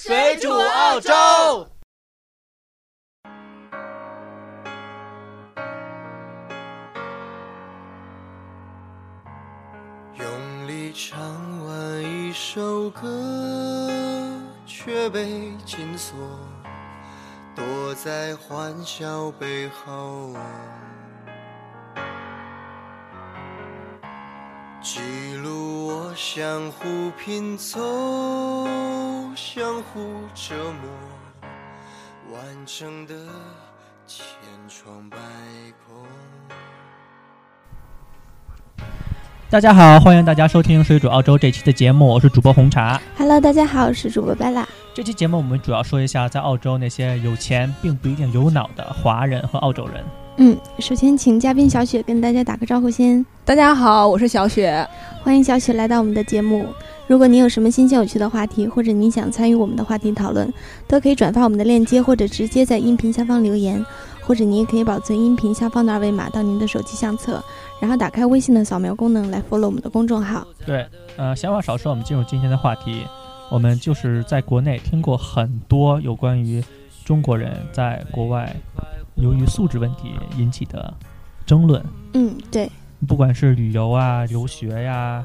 水煮澳洲。用力唱完一首歌，却被紧锁，躲在欢笑背后，记录我相互拼凑，相互折磨，完整的千疮百孔。大家好，欢迎大家收听《水煮澳洲》这期的节目，我是主播红茶。Hello，大家好，我是主播贝拉。这期节目我们主要说一下在澳洲那些有钱并不一定有脑的华人和澳洲人。嗯，首先请嘉宾小雪跟大家打个招呼先。大家好，我是小雪。欢迎小雪来到我们的节目。如果您有什么新鲜有趣的话题，或者您想参与我们的话题讨论，都可以转发我们的链接，或者直接在音频下方留言，或者您也可以保存音频下方的二维码到您的手机相册，然后打开微信的扫描功能来 follow 我们的公众号。对，呃，闲话少说，我们进入今天的话题。我们就是在国内听过很多有关于中国人在国外由于素质问题引起的争论，嗯，对，不管是旅游啊、留学呀，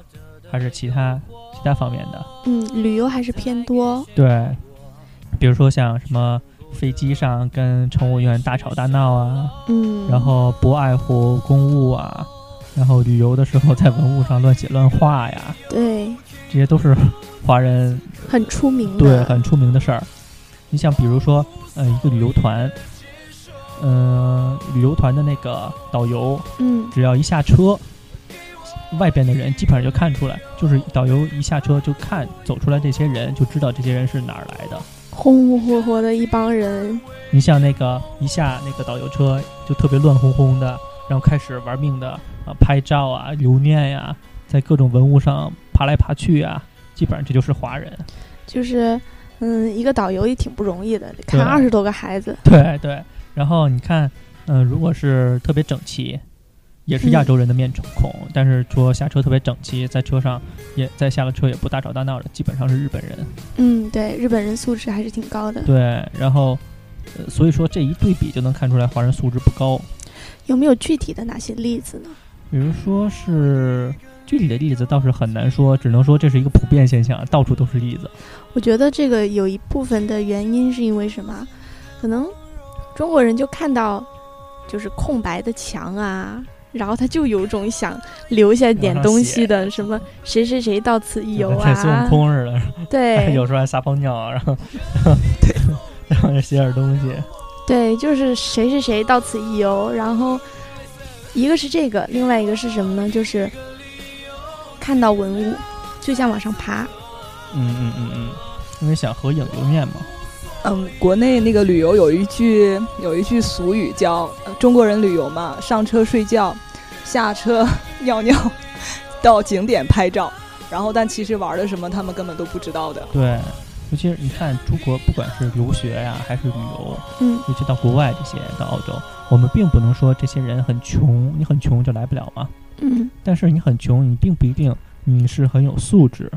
还是其他其他方面的。嗯，旅游还是偏多。对，比如说像什么飞机上跟乘务员大吵大闹啊，嗯，然后不爱护公务啊，然后旅游的时候在文物上乱写乱画呀，对，这些都是华人很出名的。对很出名的事儿。你像比如说，呃，一个旅游团，嗯、旅游团的那个导游，嗯，只要一下车，外边的人基本上就看出来，就是导游一下车就看走出来这些人，就知道这些人是哪儿来的。红红火火的一帮人。你像那个一下那个导游车就特别乱哄哄的，然后开始玩命的啊拍照啊、留念呀、在各种文物上爬来爬去啊，基本上这就是华人。就是，嗯，一个导游也挺不容易的，得看二十多个孩子。对对，然后你看，嗯、如果是特别整齐，也是亚洲人的面孔，但是说下车特别整齐，在车上也在下了车也不大吵大闹的，基本上是日本人。嗯，对，日本人素质还是挺高的。对，然后。呃，所以说这一对比就能看出来华人素质不高。有没有具体的哪些例子呢？比如说是具体的例子倒是很难说，只能说这是一个普遍现象，到处都是例子。我觉得这个有一部分的原因是因为什么？可能中国人就看到就是空白的墙啊，然后他就有种想留下点东西的，什么谁谁谁到此一游跟孙悟啊，空似的，对，有时候还撒泡尿，然后对，然后写点东西。对，就是谁谁谁到此一游，然后一个是这个，另外一个是什么呢？就是看到文物就想往上爬。嗯嗯嗯嗯，因为想合影留念嘛。嗯，国内那个旅游有一句有一句俗语叫、呃中国人旅游嘛，上车睡觉，下车尿尿，到景点拍照，然后但其实玩的什么他们根本都不知道的。对，尤其是你看中国，不管是留学呀、还是旅游，嗯，尤其到国外这些到澳洲，我们并不能说这些人很穷，你很穷就来不了嘛。嗯，但是你很穷，你并不一定你是很有素质，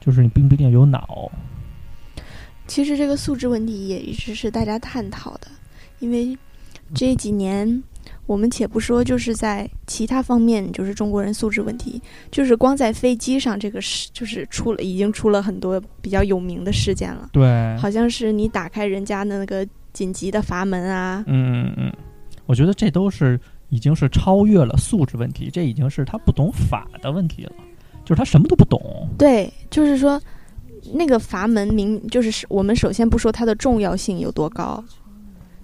就是你并不一定有脑。其实这个素质问题也一直是大家探讨的，因为这几年我们且不说就是在其他方面，就是中国人素质问题，就是光在飞机上这个事，就是出了已经出了很多比较有名的事件了，对，好像是你打开人家的那个紧急的阀门啊，嗯嗯嗯，我觉得这都是已经是超越了素质问题，这已经是他不懂法的问题了，就是他什么都不懂。对，就是说那个阀门明就是我们首先不说它的重要性有多高，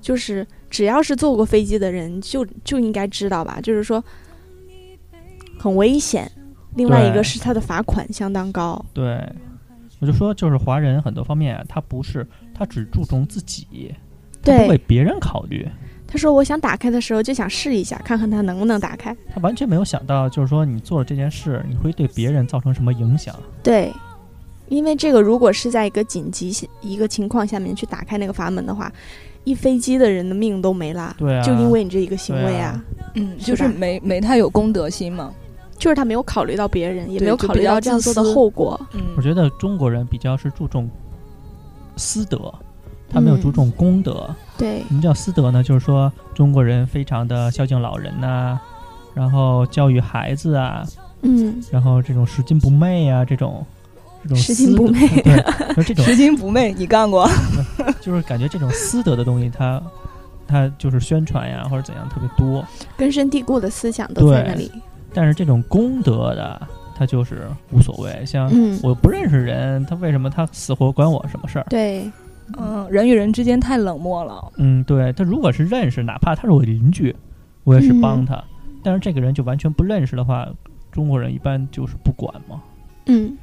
就是只要是坐过飞机的人就就应该知道吧，就是说很危险。另外一个是它的罚款相当高，对，我就说就是华人很多方面啊，他不是他只注重自己，他不为，别人考虑，他说我想打开的时候就想试一下，看看它能不能打开。他完全没有想到，就是说你做了这件事，你会对别人造成什么影响。对，因为这个如果是在一个紧急一个情况下面去打开那个阀门的话，一飞机的人的命都没了。对啊，就因为你这一个行为对啊，嗯，是就是没没太有公德心嘛。就是他没有考虑到别人，也没有考虑到这样做的后果。嗯我觉得中国人比较是注重私德，他没有注重公德。对，什么叫私德呢？就是说中国人非常的孝敬老人呐、然后教育孩子啊，嗯，然后这种拾金不昧啊，这种这种拾金不昧 对，就这种 拾金不昧，你干过？就是感觉这种私德的东西它，它就是宣传呀或者怎样特别多，根深蒂固的思想都在那里。但是这种功德的，他就是无所谓。像嗯，我不认识人，他为什么他死活管我什么事儿？对，嗯，人与人之间太冷漠了。嗯，对他如果是认识，哪怕他是我邻居，我也是嗯帮他。但是这个人就完全不认识的话，中国人一般就是不管嘛。嗯。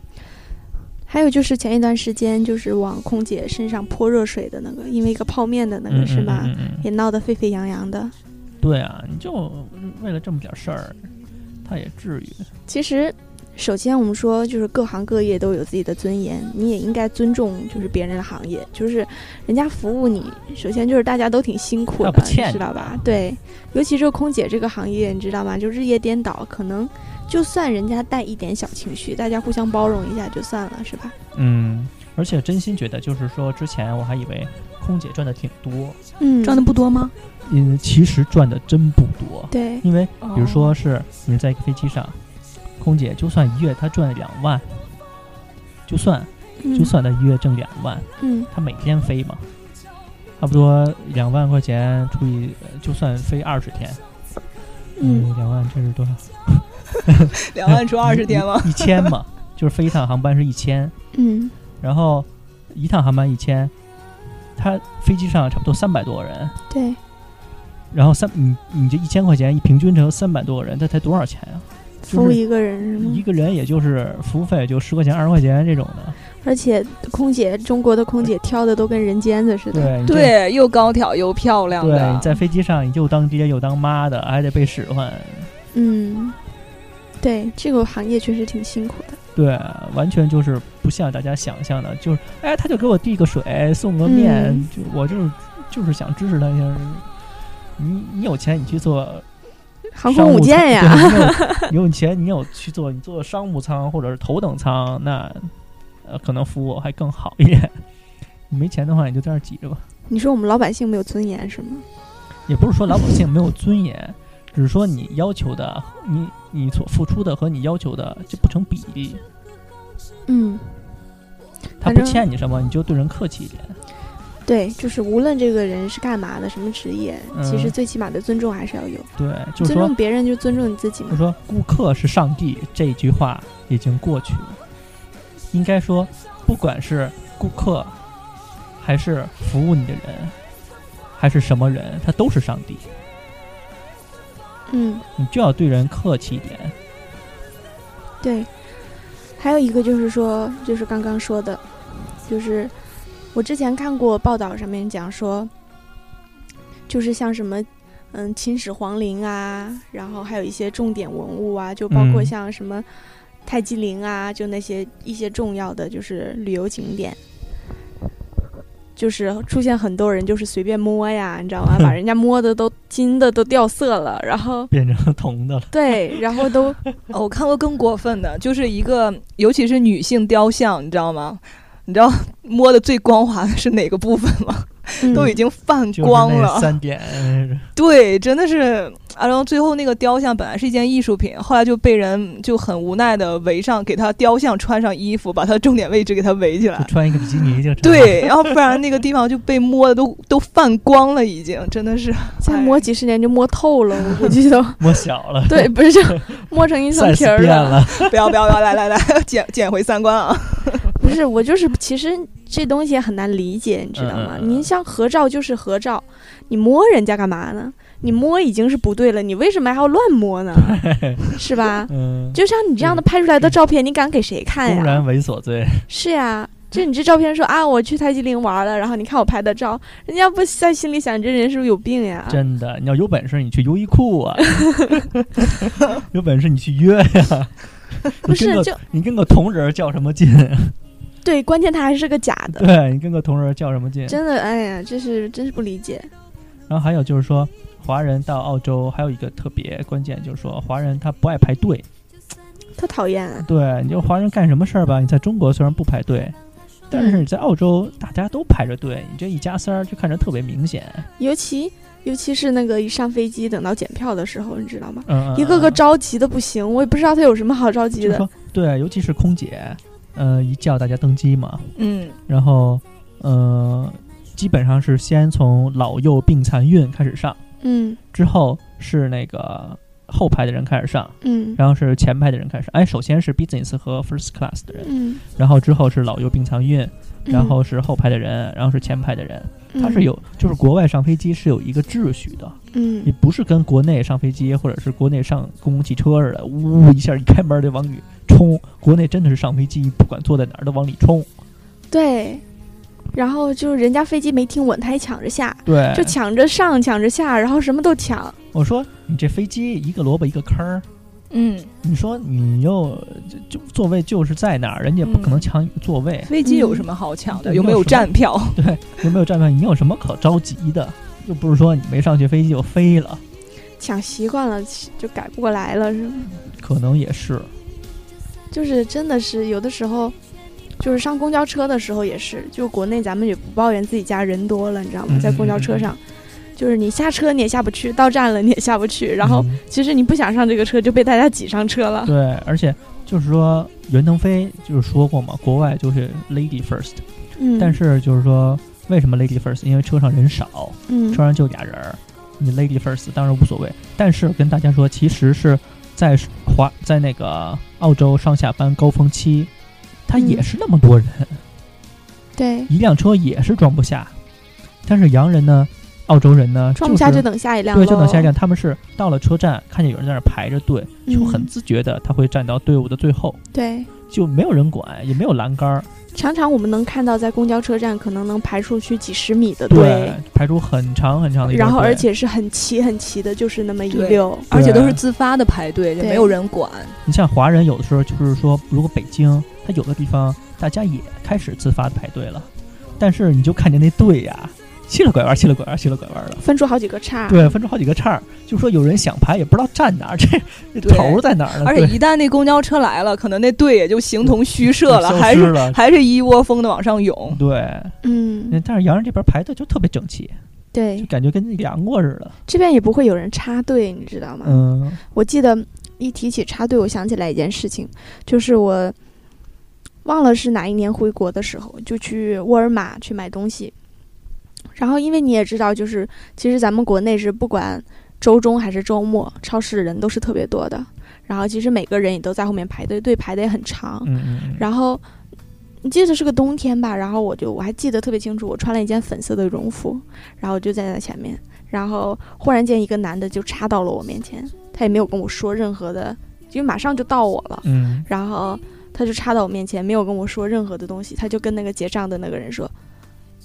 还有就是前一段时间，就是往空姐身上泼热水的那个，因为一个泡面的那个、嗯是吧？嗯嗯嗯也闹得沸沸扬扬的。对啊，你就为了这么点事儿，他也至于？其实，首先我们说，就是各行各业都有自己的尊严，你也应该尊重就是别人的行业，就是人家服务你，首先就是大家都挺辛苦的，知道吧？对，尤其是空姐这个行业，你知道吗？就日夜颠倒，可能就算人家带一点小情绪，大家互相包容一下就算了，是吧？嗯，而且真心觉得，就是说之前我还以为空姐赚的挺多，嗯，赚的不多吗？嗯，其实赚的真不多。对，因为比如哦说是你们在一个飞机上，空姐就算一月她赚两万，就算嗯就算她一月挣两万，嗯她每天飞嘛，差不多两万块钱除以，呃就算飞二十天，嗯两万这是多少？两万除二十天吗？一千嘛，就是飞一趟航班是一千，嗯然后一趟航班一千，它飞机上差不多三百多个人，对，然后三你你这一千块钱一平均成三百多个人，这才多少钱啊？服务一个人是吗一？个人也就是服务费就十块钱二十块钱这种的，而且空姐，中国的空姐挑的都跟人尖子似的。对对，又高挑又漂亮对。在飞机上你又当爹又当妈的，还得被使唤，嗯，对，这个行业确实挺辛苦的。对，完全就是不像大家想象的，就是哎，他就给我递个水，送个面，嗯就我就是就是想支持他一下。你你有钱，你去做航空母舰呀，你有 你有钱，你有去做你做商务舱或者是头等舱，那呃可能服务还更好一点。你没钱的话，你就在那挤着吧。你说我们老百姓没有尊严是吗？也不是说老百姓没有尊严，只是说你要求的，你你所付出的和你要求的就不成比例。嗯，他不欠你什么，你就对人客气一点。对，就是无论这个人是干嘛的，什么职业，其实嗯最起码的尊重还是要有。对，就是说尊重，别人就尊重你自己嘛。就说，顾客是上帝这句话已经过去了。应该说，不管是顾客，还是服务你的人，还是什么人，他都是上帝。嗯，你就要对人客气一点。对。还有一个就是说，就是刚刚说的，就是我之前看过报道上面讲说，就是像什么。嗯，秦始皇陵啊，然后还有一些重点文物啊，就包括嗯像什么太姬陵啊，就那些一些重要的就是旅游景点，就是出现很多人就是随便摸呀，你知道吗？把人家摸的都金的都掉色了，然后 变成铜的了，对，然后都 哦，我看过更过分的，就是一个，尤其是女性雕像，你知道吗？你知道摸的最光滑的是哪个部分吗？都已嗯经泛就是那光了。三点。对，真的是啊。然后最后那个雕像本来是一件艺术品，后来就被人就很无奈的围上，给他雕像穿上衣服，把他重点位置给他围起来。穿一个比基尼就。对，然后不然那个地方就被摸的都 都泛光了，已经真的是。再摸几十年就摸透了，我估计都摸小了，对，不是就摸成一层皮儿变了。不要不要不要，来来来，捡捡回三观啊！不是，我就是其实这东西很难理解，你知道吗？您像合照就是合照，你摸人家干嘛呢？你摸已经是不对了，你为什么还要乱摸呢？是吧？嗯，就像你这样的拍出来的照片，你敢给谁看呀公然？猥琐罪。是呀，就你这照片说啊，我去泰姬陵玩了，然后你看我拍的照，人家不在心里想，你这人是不是有病呀？真的，你要有本事，你去优衣库啊！有本事你去约呀！不是，就你跟个同人较什么劲？对，关键他还是个假的，对你跟个同人儿较什么劲？真的，哎呀，这是真是不理解。然后还有就是说，华人到澳洲还有一个特别关键，就是说华人他不爱排队。特讨厌啊！对，你就华人干什么事儿吧？你在中国虽然不排队，但是在澳洲大家都排着队，你这一加三儿就看着特别明显。尤其尤其是那个一上飞机等到检票的时候，你知道吗？嗯，嗯一个个嗯着急的不行，我也不知道他有什么好着急的。对，尤其是空姐，呃，一叫大家登机嘛，嗯。然后呃，基本上是先从老幼病残孕开始上，嗯。之后是那个后排的人开始上，嗯。然后是前排的人开始上。哎，首先是 business 和 first class 的人，嗯，然后之后是老幼病残孕，嗯。然后是后排的人，然后是前排的人。它是嗯有，就是国外上飞机是有一个秩序的，嗯你不是跟国内上飞机或者是国内上公共汽车似的，呜一下一开门就往里冲。国内真的是上飞机，不管坐在哪儿都往里冲。对。然后就是人家飞机没停稳，他还抢着下，对，就抢着上，抢着下，然后什么都抢。我说你这飞机一个萝卜一个坑儿，嗯，你说你又就就座位就是在那儿，人家不可能嗯抢你的座位，飞机有什么好抢的？嗯有没有站票？对，有没有站票？你有什么可着急的？又不是说你没上去飞机就飞了，抢习惯了就改不过来了，是吗？可能也是。就是真的是有的时候，就是上公交车的时候也是，就国内咱们也不抱怨自己家人多了，你知道吗？嗯在公交车上，就是你下车你也下不去，到站了你也下不去，然后嗯其实你不想上这个车，就被大家挤上车了。对，而且就是说袁腾飞就是说过嘛，国外就是 lady first，、嗯，但是就是说为什么 lady first？因为车上人少，嗯车上就俩人儿，你 lady first 当然无所谓。但是跟大家说，其实是在华在那个澳洲上下班高峰期，它也嗯是那么多人，对，一辆车也是装不下。但是洋人呢，澳洲人呢，装不下就就是等下一辆对，就等下一辆。他们是到了车站，看见有人在那排着队，就很嗯自觉的他会站到队伍的最后，对，就没有人管，也没有栏杆儿，常常我们能看到在公交车站可能能排出去几十米的对队，，排出很长很长的一条然后而且是很齐很齐的，就是那么一溜。而且都是自发的排队，也没有人管。你像华人有的时候就是说，如果北京，它有的地方大家也开始自发的排队了，但是你就看见那队呀，七了拐弯，七了拐弯，七了拐弯的，分出好几个叉，对，分出好几个叉儿，就说有人想排也不知道站哪儿，这 这头儿在哪儿呢？而且一旦那公交车来了，可能那队也就形同虚设了，消还是还是一窝蜂的往上涌。对，嗯，但是洋人这边排队就特别整齐，对就，感觉跟量过似的。这边也不会有人插队，你知道吗？嗯我记得一提起插队，我想起来一件事情，就是我忘了是哪一年回国的时候，就去沃尔玛去买东西。然后，因为你也知道，就是其实咱们国内是不管周中还是周末，超市人都是特别多的。然后，其实每个人也都在后面排队，队排的也很长。嗯嗯嗯，然后你记得是个冬天吧？然后我就我还记得特别清楚，我穿了一件粉色的绒服，然后我就站在前面，然后忽然间一个男的就插到了我面前，他也没有跟我说任何的，因为马上就到我了，嗯然后他就插到我面前，没有跟我说任何的东西，他就跟那个结账的那个人说：“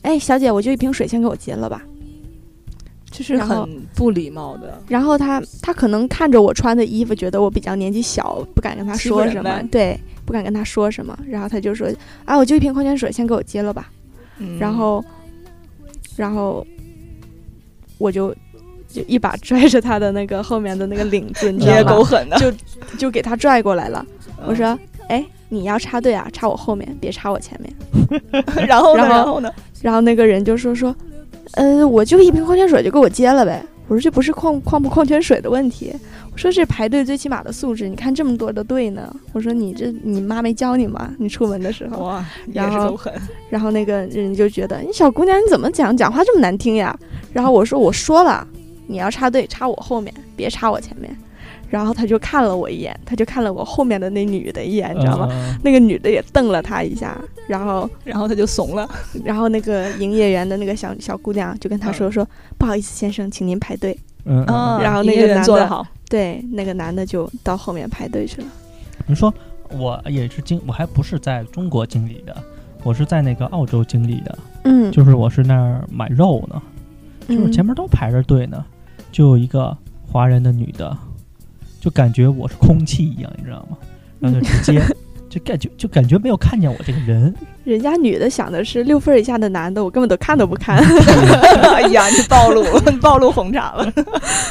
哎，小姐，我就一瓶水，先给我结了吧。”这是很不礼貌的。然后他他可能看着我穿的衣服，觉得我比较年纪小，不敢跟他说什么，对，不敢跟他说什么。然后他就说：“啊，我就一瓶矿泉水，先给我接了吧。嗯然后，然后我就就一把拽着他的那个后面的那个领子，你你也知道吗？够狠的。就就给他拽过来了。嗯我说：“哎，你要插队啊，插我后面，别插我前面。然后呢？然后呢？”然后那个人就说：“说，呃，我就一瓶矿泉水，就给我接了呗。”我说：“这不是矿矿不矿泉水的问题，我说这排队最起码的素质。你看这么多的队呢，我说你这你妈没教你吗？你出门的时候。”哇，也然后。然后那个人就觉得你小姑娘你怎么讲讲话这么难听呀？然后我说我说了，你要插队插我后面，别插我前面。然后他就看了我一眼，他就看了我后面的那女的一眼，你知道吗？嗯那个女的也瞪了他一下，然后然后他就怂了。然后那个营业员的那个小小姑娘就跟他说说、不好意思先生，请您排队。嗯然后那个男的。对，那个男的就到后面排队去了。你说我也是经，我还不是在中国经历的，我是在那个澳洲经历的，嗯，就是我是那儿买肉呢，就是前面都排着队呢，就有一个华人的女的，就感觉我是空气一样，你知道吗？然后就直接 就感觉就感觉没有看见我这个人，人家女的想的是六分以下的男的，我根本都看都不看。哎呀，你暴露，你 暴露红茶了。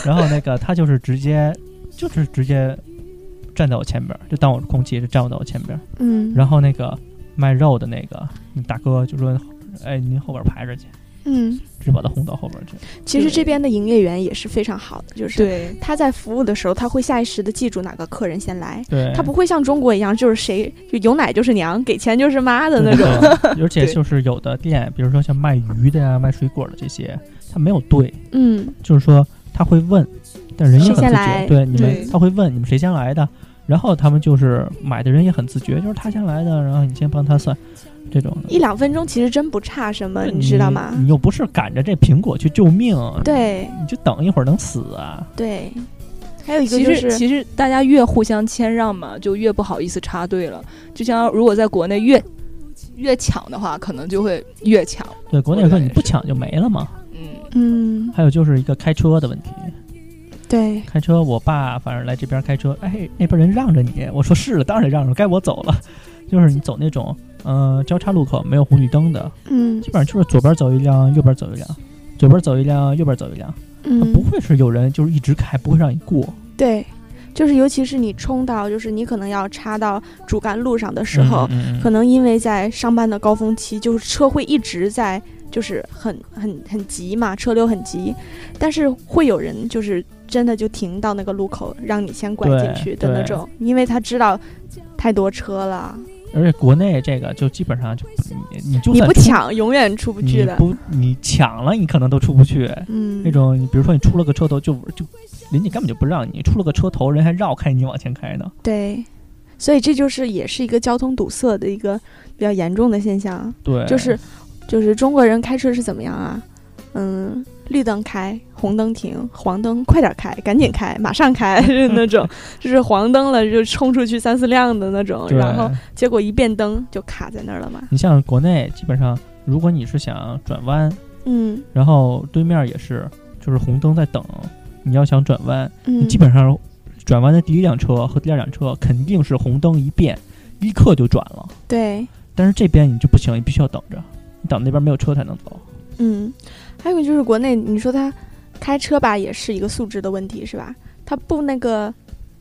然后那个他就是直接就是直接站在我前边儿，就当我是空气，就站我到我前边儿。嗯，然后那个卖肉的那个大哥就说：“哎，您后边排着去，嗯，就把他轰到后边去。其实这边的营业员也是非常好的，就是对，他在服务的时候，他会下意识的记住哪个客人先来，对，他不会像中国一样，就是谁就有奶就是娘，给钱就是妈的那种。而且就是有的店，比如说像卖鱼的呀、卖水果的这些，他没有对，嗯，就是说他会问，但人也很自谁先来。觉，对你们他会问你们谁先来的，然后他们就是买的人也很自觉，就是他先来的，然后你先帮他算，这种的。一两分钟其实真不差什么，你知道吗？你又不是赶着这苹果去救命，对你就等一会儿能死啊？对，还有一个其实就是，其实大家越互相谦让嘛，就越不好意思插队了。就像如果在国内越越抢的话，可能就会越抢。对，国内说你不抢就没了嘛。嗯，嗯，还有就是一个开车的问题，对，开车，我爸反正来这边开车，哎，那边人让着你，我说是了，当然让着，该我走了。就是你走那种，呃，交叉路口没有红绿灯的，嗯。基本上就是左边走一辆，右边走一辆，左边走一辆，右边走一辆，嗯，不会是有人就是一直开，不会让你过。对，就是尤其是你冲到，就是你可能要插到主干路上的时候，嗯嗯嗯。可能因为在上班的高峰期，就是车会一直在，就是很很很急嘛，车流很急，但是会有人就是真的就停到那个路口，让你先拐进去的那种，因为他知道太多车了，而且国内这个就基本上就你你就你算不抢永远出不去你的。不你抢了，你可能都出不去。嗯，那种你比如说你出了个车头就就人家根本就不让你出了个车头，人还绕开你往前开呢。对，所以这就是也是一个交通堵塞的一个比较严重的现象。对，就是就是中国人开车是怎么样啊？嗯，绿灯开，红灯停，黄灯快点开，赶紧开，马上开，是那种，就是黄灯了就冲出去三四辆的那种，然后结果一变灯就卡在那儿了嘛。你像国内基本上，如果你是想转弯，嗯然后对面也是就是红灯在等，你要想转弯，你嗯，基本上转弯的第一辆车和第二辆车肯定是红灯一变，立刻就转了。对，但是这边你就不行，你必须要等着，你等那边没有车才能走。嗯，还有就是国内，你说他开车吧，也是一个素质的问题，是吧？他不那个，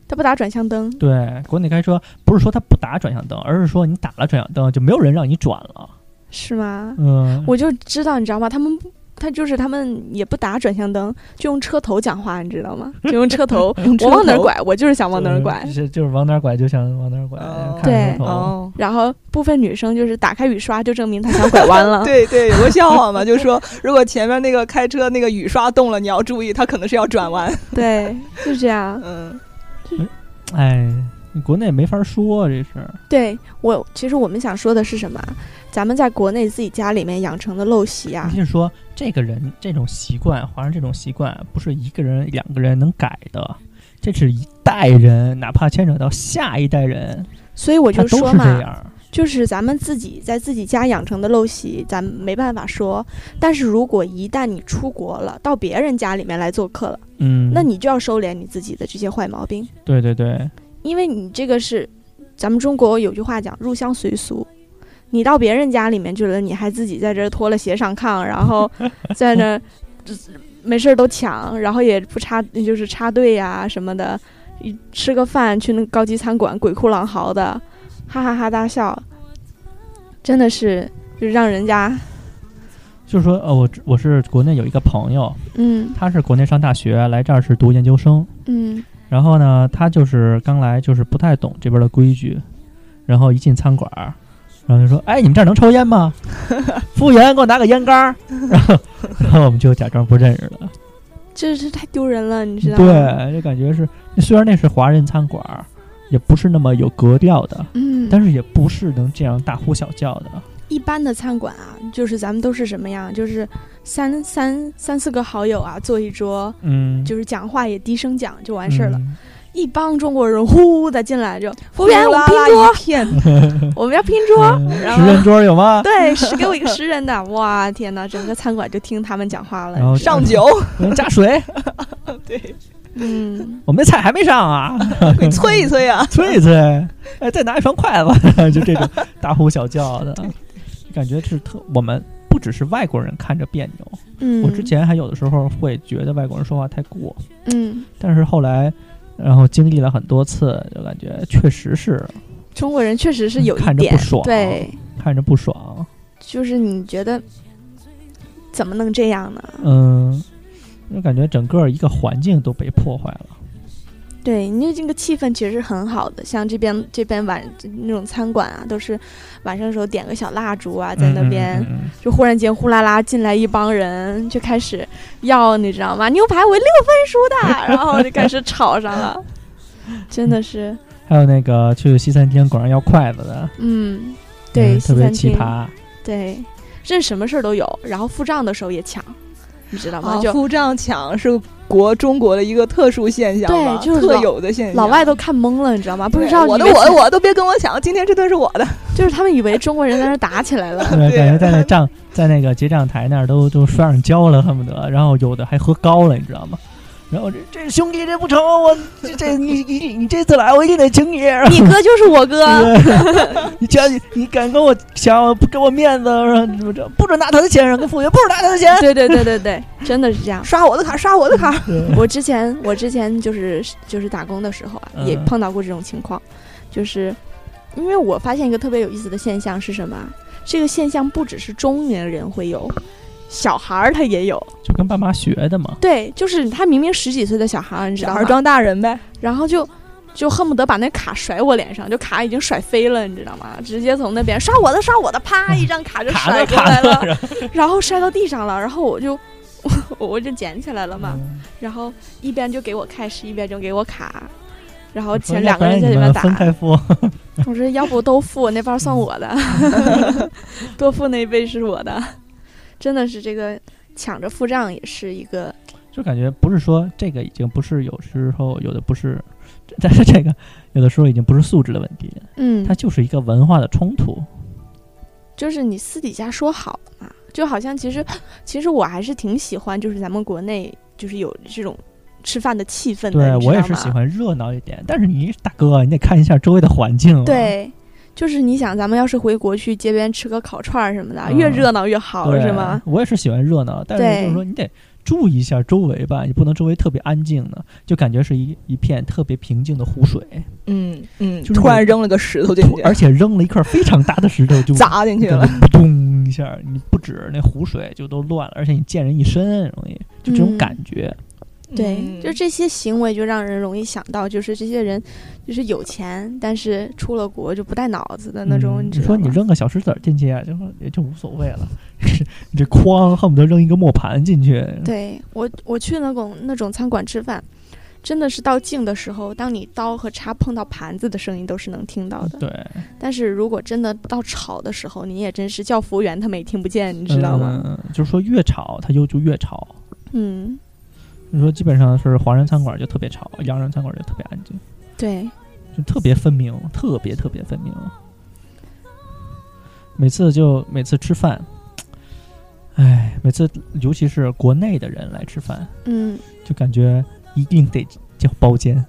他不打转向灯，对，国内开车不是说他不打转向灯，而是说你打了转向灯就没有人让你转了。是吗？嗯，我就知道，你知道吗？他们不他就是他们也不打转向灯，就用车头讲话，你知道吗？就用车头，车头我往哪儿拐，我就是想往哪儿拐就。是就是往哪儿拐就想往哪儿拐，哦对。哦。然后部分女生就是打开雨刷，就证明她想拐弯了。对对，有个笑话嘛，就说如果前面那个开车那个雨刷动了，你要注意，他可能是要转弯。对，就这样。嗯，哎，你国内没法说，这是对我，其实我们想说的是什么？咱们在国内自己家里面养成的陋习啊你，是说这个人这种习惯，华人这种习惯，不是一个人、两个人能改的，这是一代人，哪怕牵扯到下一代人，所以我就说嘛，就是咱们自己在自己家养成的陋习，咱没办法说。但是如果一旦你出国了，到别人家里面来做客了，嗯，那你就要收敛你自己的这些坏毛病，对对对，因为你这个是，咱们中国有句话讲“入乡随俗”，你到别人家里面去了，你还自己在这儿脱了鞋上炕，然后 在那儿没事儿都抢，然后也不插就是插队呀、什么的，一吃个饭去那高级餐馆鬼哭狼嚎的，哈哈哈大笑，真的是就让人家就是说，呃，我我是国内有一个朋友，嗯。他是国内上大学，来这儿是读研究生，嗯。然后呢，他就是刚来，就是不太懂这边的规矩，然后一进餐馆儿，然后就说：“哎，你们这儿能抽烟吗？服务员，给我拿个烟杆儿。”然后，然后我们就假装不认识了。这是太丢人了，你知道吗？对，就感觉是，虽然那是华人餐馆儿，也不是那么有格调的，嗯，但是也不是能这样大呼小叫的。一般的餐馆啊，就是咱们都是什么样？就是三三三四个好友啊，坐一桌，嗯，就是讲话也低声讲就完事儿了。嗯一帮中国人呼的进来就，服务员，我们拼桌。一，片，我们要拼桌。十人桌有吗？对，十给我一个十人的，哇天哪，整个餐馆就听他们讲话然后了。上酒，加水，对，嗯，我们的菜还没上啊，给你催一催啊。催一催，哎，再拿一双筷子，就这种大呼小叫的，感觉是特我们不只是外国人看着别扭，嗯，我之前还有的时候会觉得外国人说话太过，嗯，但是后来，然后经历了很多次，就感觉确实是中国人确实是有一点看着不爽对，看着不爽。就是你觉得怎么能这样呢？嗯，我感觉整个一个环境都被破坏了。对，你这个气氛其实是很好的，像这边这边晚那种餐馆啊，都是晚上的时候点个小蜡烛啊，在那边、嗯嗯嗯就忽然间呼啦啦进来一帮人，就开始要你知道吗？牛排我六分熟的，然后就开始吵上了，真的是，还有那个去西餐厅管人要筷子的，嗯，对，嗯特别西餐厅，奇葩。对，这什么事儿都有，然后付账的时候也抢，你知道吗？啊，就付账抢是国中国的一个特殊现象对就是特有的现象。老外都看懵了，你知道吗？不知道我的我的我的都别跟我抢，今天这顿是我的。就是他们以为中国人在那打起来了。对，感觉在那账在那个结账台那儿都都摔上跤了，恨不得，然后有的还喝高了，你知道吗？然后这这兄弟这不成，我这这你你你这次来我一定得请你。你哥就是我哥，对 你瞧你你敢跟我抢，不给我面子，然后怎么着？不准拿他的钱，让跟服务员不准拿他的钱。对对对对对，真的是这样。刷我的卡，刷我的卡。我之前我之前就是就是打工的时候啊，嗯也碰到过这种情况，就是因为我发现一个特别有意思的现象是什么啊？这个现象不只是中年人会有，小孩儿他也有。就跟爸妈学的嘛。对，就是他明明十几岁的小孩儿，你知道吗？小孩装大人呗，然后就就恨不得把那卡甩我脸上，就卡已经甩飞了，你知道吗？直接从那边刷我的刷我的，啪一张卡就 甩过来了，然后然后摔到地上了，然后我就我 我就捡起来了嘛，嗯然后一边就给我 cash，一边就给我卡。然后前两个人在里面打，分开付。我说要不都付，那包算我的，多付那一杯是我的，真的是这个抢着付账也是一个，就感觉不是说这个已经不是有时候有的不是，但是这个有的时候已经不是素质的问题，嗯它，就是一个文化的冲突。就是你私底下说好的嘛，就好像其实其实我还是挺喜欢，就是咱们国内就是有这种吃饭的气氛的，对我也是喜欢热闹一点，但是你大哥，你得看一下周围的环境啊。对。就是你想，咱们要是回国去街边吃个烤串儿什么的，嗯越热闹越好，对，是吗？？我也是喜欢热闹，但是就是说你得注意一下周围吧，你不能周围特别安静的，就感觉是一一片特别平静的湖水，嗯嗯，就突然扔了个石头进去，而且扔了一块非常大的石头就 砸进去了。咚一下，你不止那湖水就都乱了，而且你溅人一身，容易就这种嗯感觉。对，嗯就这些行为就让人容易想到，就是这些人就是有钱，但是出了国就不带脑子的那种。嗯你说你扔个小石子儿进去啊，就说也就无所谓了。你这哐，恨不得扔一个磨盘进去。对我，我去那种那种餐馆吃饭，真的是到静的时候，当你刀和叉碰到盘子的声音都是能听到的。对，但是如果真的到吵的时候，你也真是叫服务员，他们也听不见，你知道吗？嗯？就是说越吵，他就就越吵。嗯，你说基本上是华人餐馆就特别吵，洋人餐馆就特别安静，对，就特别分明，特别特别分明。每次就每次吃饭，哎，每次尤其是国内的人来吃饭，嗯，就感觉一定得叫包间，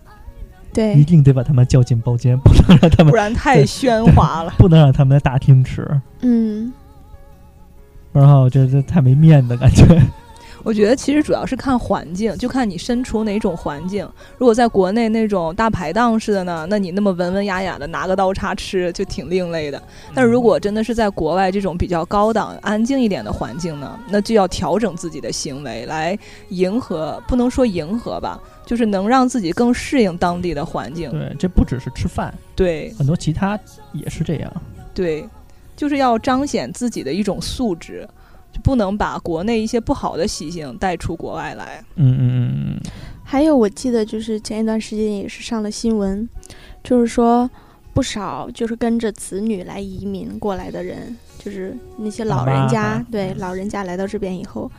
对一，定得把他们叫进包间，不能让他们不然太喧哗了。不能让他们在大厅吃，嗯，不然的话我觉得这太没面子感觉。我觉得其实主要是看环境，就看你身处哪种环境。如果在国内那种大排档似的呢，那你那么文文雅雅的拿个刀叉吃就挺另类的。但如果真的是在国外这种比较高档、安静一点的环境呢，那就要调整自己的行为来迎合，不能说迎合吧，就是能让自己更适应当地的环境。对，这不只是吃饭，对很多其他也是这样。对，就是要彰显自己的一种素质，就不能把国内一些不好的习性带出国外来。嗯嗯嗯嗯还有我记得就是前一段时间也是上了新闻，就是说不少就是跟着子女来移民过来的人，就是那些老人家妈，对老人家来到这边以后，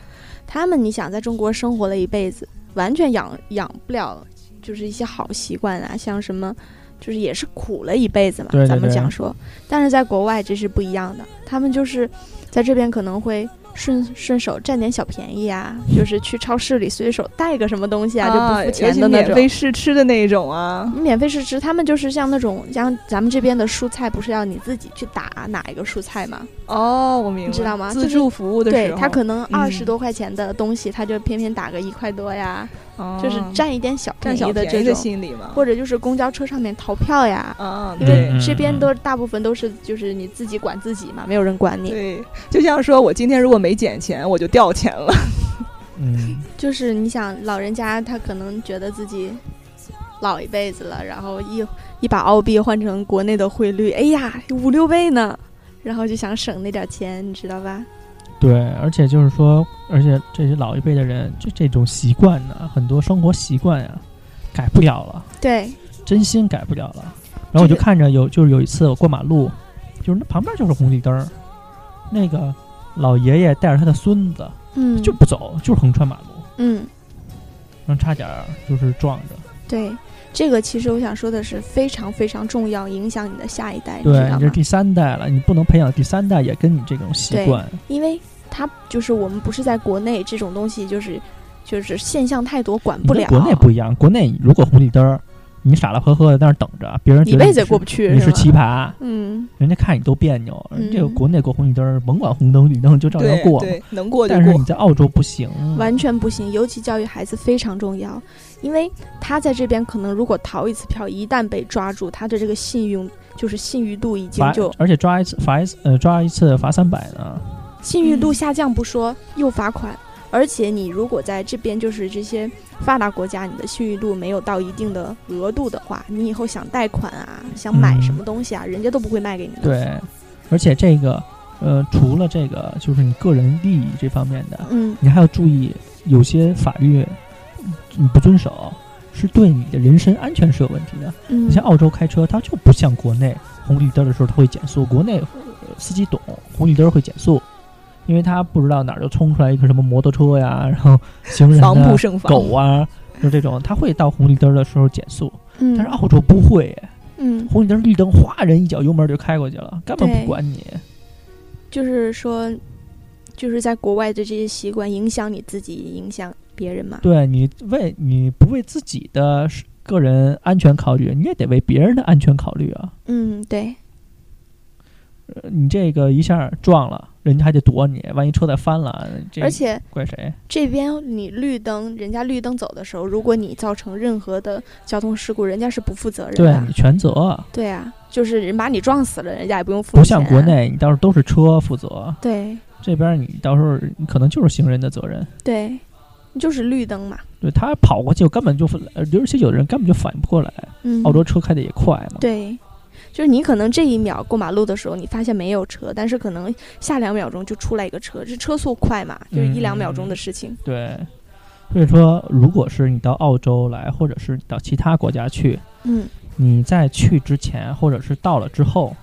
他们你想在中国生活了一辈子，完全养养不了，就是一些好习惯啊，像什么。就是也是苦了一辈子嘛，对对咱们讲说，但是在国外这是不一样的，他们就是在这边可能会顺顺手占点小便宜啊，就是去超市里随手带个什么东西啊，就不付钱的那种。免费试吃的那种啊。免费试吃，他们就是像那种像咱们这边的蔬菜，不是要你自己去打哪一个蔬菜吗？哦，我明白，你知道吗自助服务的时候，对他可能二十嗯多块钱的东西，他就偏偏打个一块多呀，哦就是占一点小占小便宜的心理嘛，或者就是公交车上面逃票呀。啊，因对为这边嗯都大部分都是就是你自己管自己嘛，没有人管你。对，就像说我今天如果没捡钱，我就掉钱了。嗯，就是你想老人家他可能觉得自己老一辈子了，然后一一把澳币换成国内的汇率，哎呀五六倍呢，然后就想省那点钱，你知道吧？对，而且就是说，而且这些老一辈的人，就这种习惯呢，很多生活习惯呀，改不了了，对，真心改不了了。然后我就看着有，就是有一次我过马路，就是那旁边就是红绿灯儿，那个老爷爷带着他的孙子嗯，就不走，就是横穿马路，嗯，然后差点儿就是撞着。对，这个其实我想说的是非常非常重要，影响你的下一代？对你这第三代了，你不能培养第三代也跟你这种习惯。因为它就是我们不是在国内这种东西，就是就是现象太多，管不了。国内不一样，国内如果红绿灯儿，你傻了呵呵的在那儿等着，别人一辈子也过不去，你是奇葩，嗯，人家看你都别扭。嗯这个国内过红绿灯儿，甭管红灯绿灯就照样过。对对，能过就过但是你。在澳洲不行，完全不行。尤其教育孩子非常重要，因为他在这边可能如果逃一次票，一旦被抓住，他的这个信用就是信誉度已经就而且抓一次罚一次呃抓一次罚三百呢。信誉度嗯下降不说，又罚款。而且你如果在这边就是这些发达国家，你的信誉度没有到一定的额度的话，你以后想贷款啊，想买嗯什么东西啊，人家都不会卖给你的。对，而且这个呃，除了这个就是你个人利益这方面的，嗯，你还要注意，有些法律你不遵守，是对你的人身安全是有问题的。嗯，你像澳洲开车，它就不像国内红绿灯的时候它会减速，国内、呃司机懂红绿灯会减速，因为他不知道哪儿就冲出来一个什么摩托车呀，然后行人防啊不胜防。狗啊，就这种，他会到红绿灯的时候减速，嗯，但是澳洲不会，嗯，红绿灯绿灯哗人一脚油门就开过去了，根本不管你。就是说，就是在国外的这些习惯影响你自己，影响别人嘛。对你为你不为自己的个人安全考虑，你也得为别人的安全考虑啊。嗯，对，呃你这个一下撞了，人家还得躲你，万一车再翻了，这而且怪谁？这边你绿灯，人家绿灯走的时候，如果你造成任何的交通事故，人家是不负责任的对你。全责，对啊，就是人把你撞死了，人家也不用负不。像国。内，你到时候都是车负责，对这边你到时候你可能就是行人的责任。对，就是绿灯嘛。对他跑过去，根本就呃而且有的人根本就反应不过来。嗯，澳洲车开的也快嘛，对，就是你可能这一秒过马路的时候，你发现没有车，但是可能下两秒钟就出来一个车，这车速快嘛，就是一两秒钟的事情。对，所以说，如果是你到澳洲来，或者是到其他国家去，嗯，你在去之前，或者是到了之后，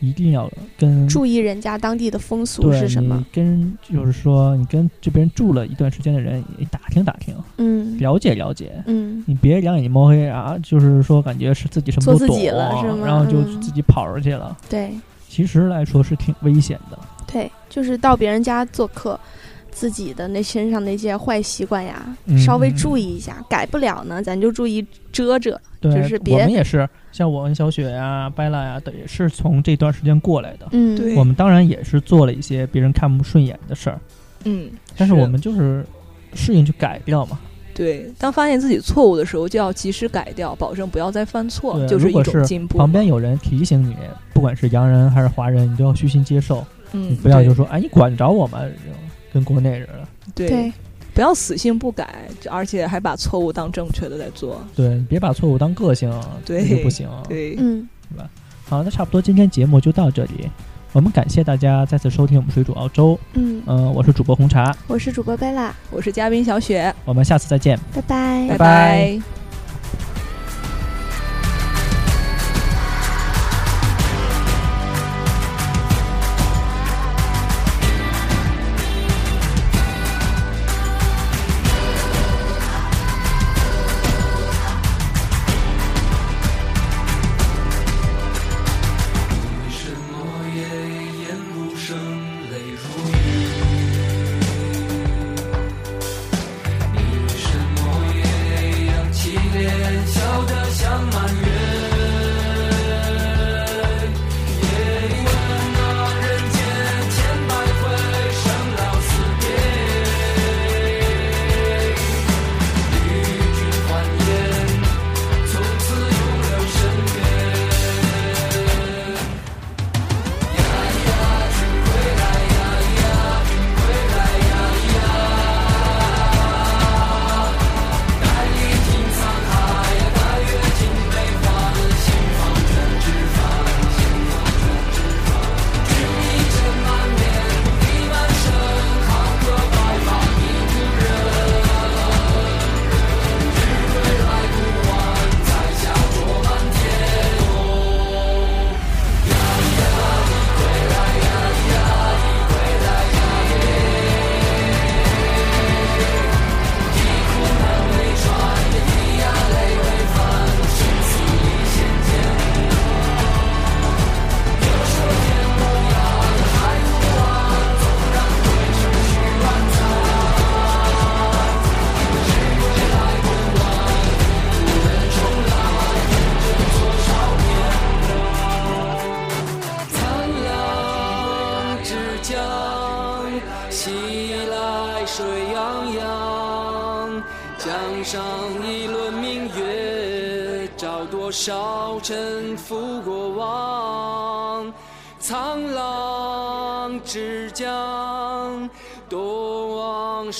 一定要跟注意人家当地的风俗是什么。跟就是说，你跟这边住了一段时间的人你打听打听，嗯了解了解。嗯，你别两眼摸黑啊，就是说感觉是自己什么都懂，做自己了是吗然后就嗯自己跑出去了。对其实来说是挺危险的。对，就是到别人家做客。自己的那身上那些坏习惯呀，嗯稍微注意一下，改不了呢，咱就注意遮遮。就是别我们也是，像我跟小雪呀、拜拉呀，等也是从这段时间过来的。嗯，对我们当然也是做了一些别人看不顺眼的事儿，嗯，但是我们就是适应去改掉嘛。对，当发现自己错误的时候，就要及时改掉，保证不要再犯错，就是一种进步。旁边有人提醒你，不管是洋人还是华人，你都要虚心接受，嗯，你不要就说哎，你管着我吗？国内似的。对对，不要死性不改，而且还把错误当正确的在做。对别把错误当个性，对就不行。对，嗯，是吧好，那差不多今天节目就到这里。我们感谢大家再次收听我们水煮澳洲，嗯，嗯、我是主播红茶，我是主播贝拉，我是嘉宾小雪，我们下次再见。拜拜拜拜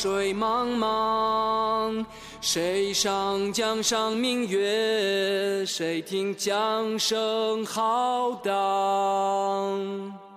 水茫茫。谁上江上明月？谁听江声浩荡？